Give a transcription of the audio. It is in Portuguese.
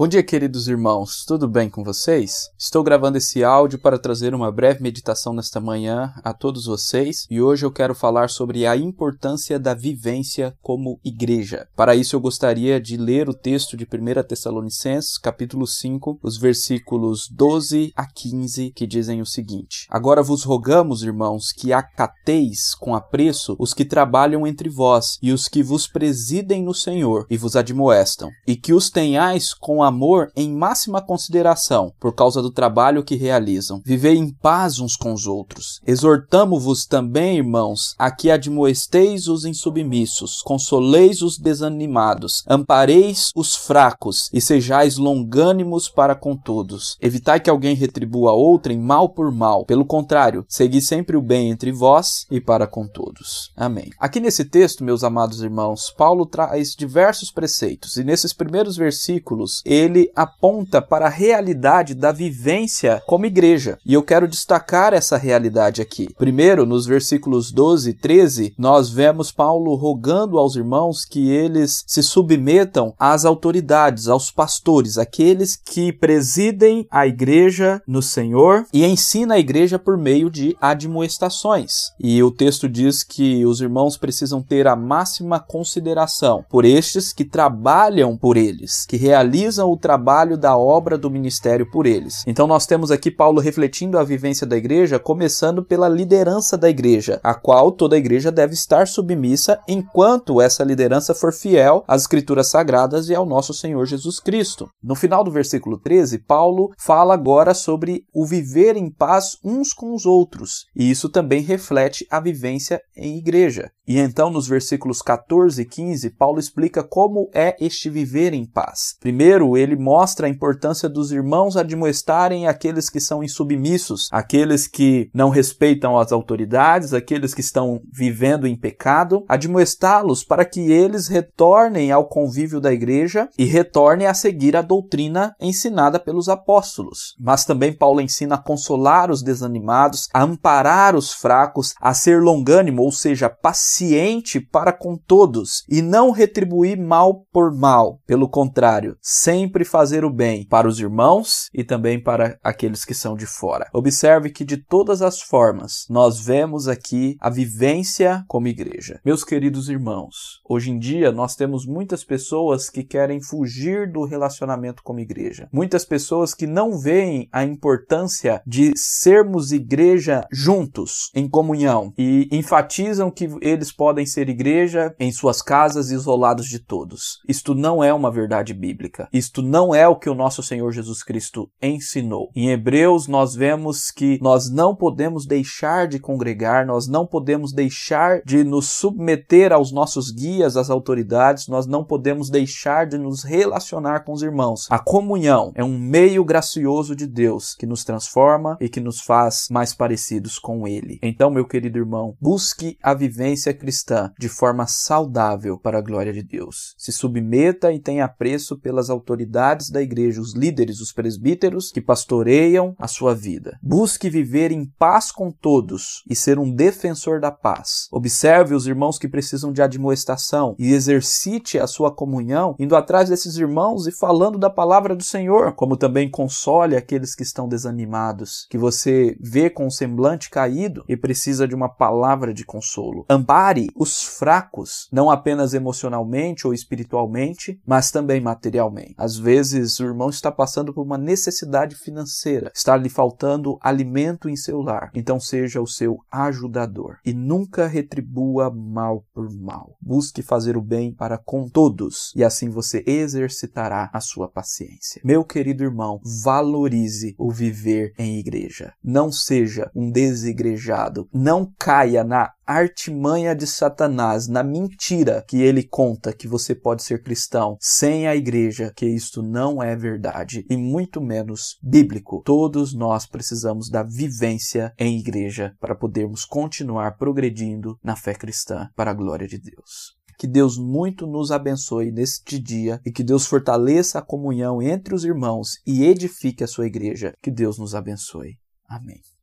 Bom dia, queridos irmãos, tudo bem com vocês? Estou gravando esse áudio para trazer uma breve meditação nesta manhã a todos vocês e hoje eu quero falar sobre a importância da vivência como igreja. Para isso, eu gostaria de ler o texto de 1 Tessalonicenses, capítulo 5, os versículos 12 a 15, que dizem o seguinte: Agora vos rogamos, irmãos, que acateis com apreço os que trabalham entre vós e os que vos presidem no Senhor e vos admoestam, e que os tenhais com a amor em máxima consideração, por causa do trabalho que realizam. Vivei em paz uns com os outros. Exortamo-vos também, irmãos, a que admoesteis os insubmissos, consoleis os desanimados, ampareis os fracos e sejais longânimos para com todos. Evitai que alguém retribua outrem mal por mal. Pelo contrário, segui sempre o bem entre vós e para com todos. Amém. Aqui nesse texto, meus amados irmãos, Paulo traz diversos preceitos e nesses primeiros versículos ele aponta para a realidade da vivência como igreja. E eu quero destacar essa realidade aqui. Primeiro, nos versículos 12 e 13, nós vemos Paulo rogando aos irmãos que eles se submetam às autoridades, aos pastores, aqueles que presidem a igreja no Senhor e ensina a igreja por meio de admoestações. E o texto diz que os irmãos precisam ter a máxima consideração por estes que trabalham por eles, que realizam o trabalho da obra do ministério por eles. Então nós temos aqui Paulo refletindo a vivência da igreja, começando pela liderança da igreja, a qual toda a igreja deve estar submissa enquanto essa liderança for fiel às escrituras sagradas e ao nosso Senhor Jesus Cristo. No final do versículo 13, Paulo fala agora sobre o viver em paz uns com os outros, e isso também reflete a vivência em igreja. E então, nos versículos 14 e 15, Paulo explica como é este viver em paz. Primeiro, ele mostra a importância dos irmãos admoestarem aqueles que são insubmissos, aqueles que não respeitam as autoridades, aqueles que estão vivendo em pecado, admoestá-los para que eles retornem ao convívio da igreja e retornem a seguir a doutrina ensinada pelos apóstolos. Mas também Paulo ensina a consolar os desanimados, a amparar os fracos, a ser longânimo, ou seja, paciente para com todos e não retribuir mal por mal. Pelo contrário, sempre fazer o bem para os irmãos e também para aqueles que são de fora. Observe que de todas as formas nós vemos aqui a vivência como igreja. Meus queridos irmãos, hoje em dia nós temos muitas pessoas que querem fugir do relacionamento como igreja. Muitas pessoas que não veem a importância de sermos igreja juntos, em comunhão, e enfatizam que eles podem ser igreja em suas casas isolados de todos. Isto não é uma verdade bíblica. Isto não é o que o nosso Senhor Jesus Cristo ensinou. Em Hebreus, nós vemos que nós não podemos deixar de congregar, nós não podemos deixar de nos submeter aos nossos guias, às autoridades, nós não podemos deixar de nos relacionar com os irmãos. A comunhão é um meio gracioso de Deus que nos transforma e que nos faz mais parecidos com Ele. Então, meu querido irmão, busque a vivência cristã de forma saudável para a glória de Deus. Se submeta e tenha apreço pelas autoridades da igreja, os líderes, os presbíteros que pastoreiam a sua vida. Busque viver em paz com todos e ser um defensor da paz. Observe os irmãos que precisam de admoestação e exercite a sua comunhão indo atrás desses irmãos e falando da palavra do Senhor, como também console aqueles que estão desanimados, que você vê com o semblante caído e precisa de uma palavra de consolo. Ampare os fracos, não apenas emocionalmente ou espiritualmente, mas também materialmente. Às vezes o irmão está passando por uma necessidade financeira, está lhe faltando alimento em seu lar. Então seja o seu ajudador e nunca retribua mal por mal. Busque fazer o bem para com todos e assim você exercitará a sua paciência. Meu querido irmão, valorize o viver em igreja. Não seja um desigrejado. Não caia na artimanha de Satanás, na mentira que ele conta que você pode ser cristão sem a igreja, que isto não é verdade e muito menos bíblico. Todos nós precisamos da vivência em igreja para podermos continuar progredindo na fé cristã para a glória de Deus. Que Deus muito nos abençoe neste dia e que Deus fortaleça a comunhão entre os irmãos e edifique a sua igreja. Que Deus nos abençoe. Amém.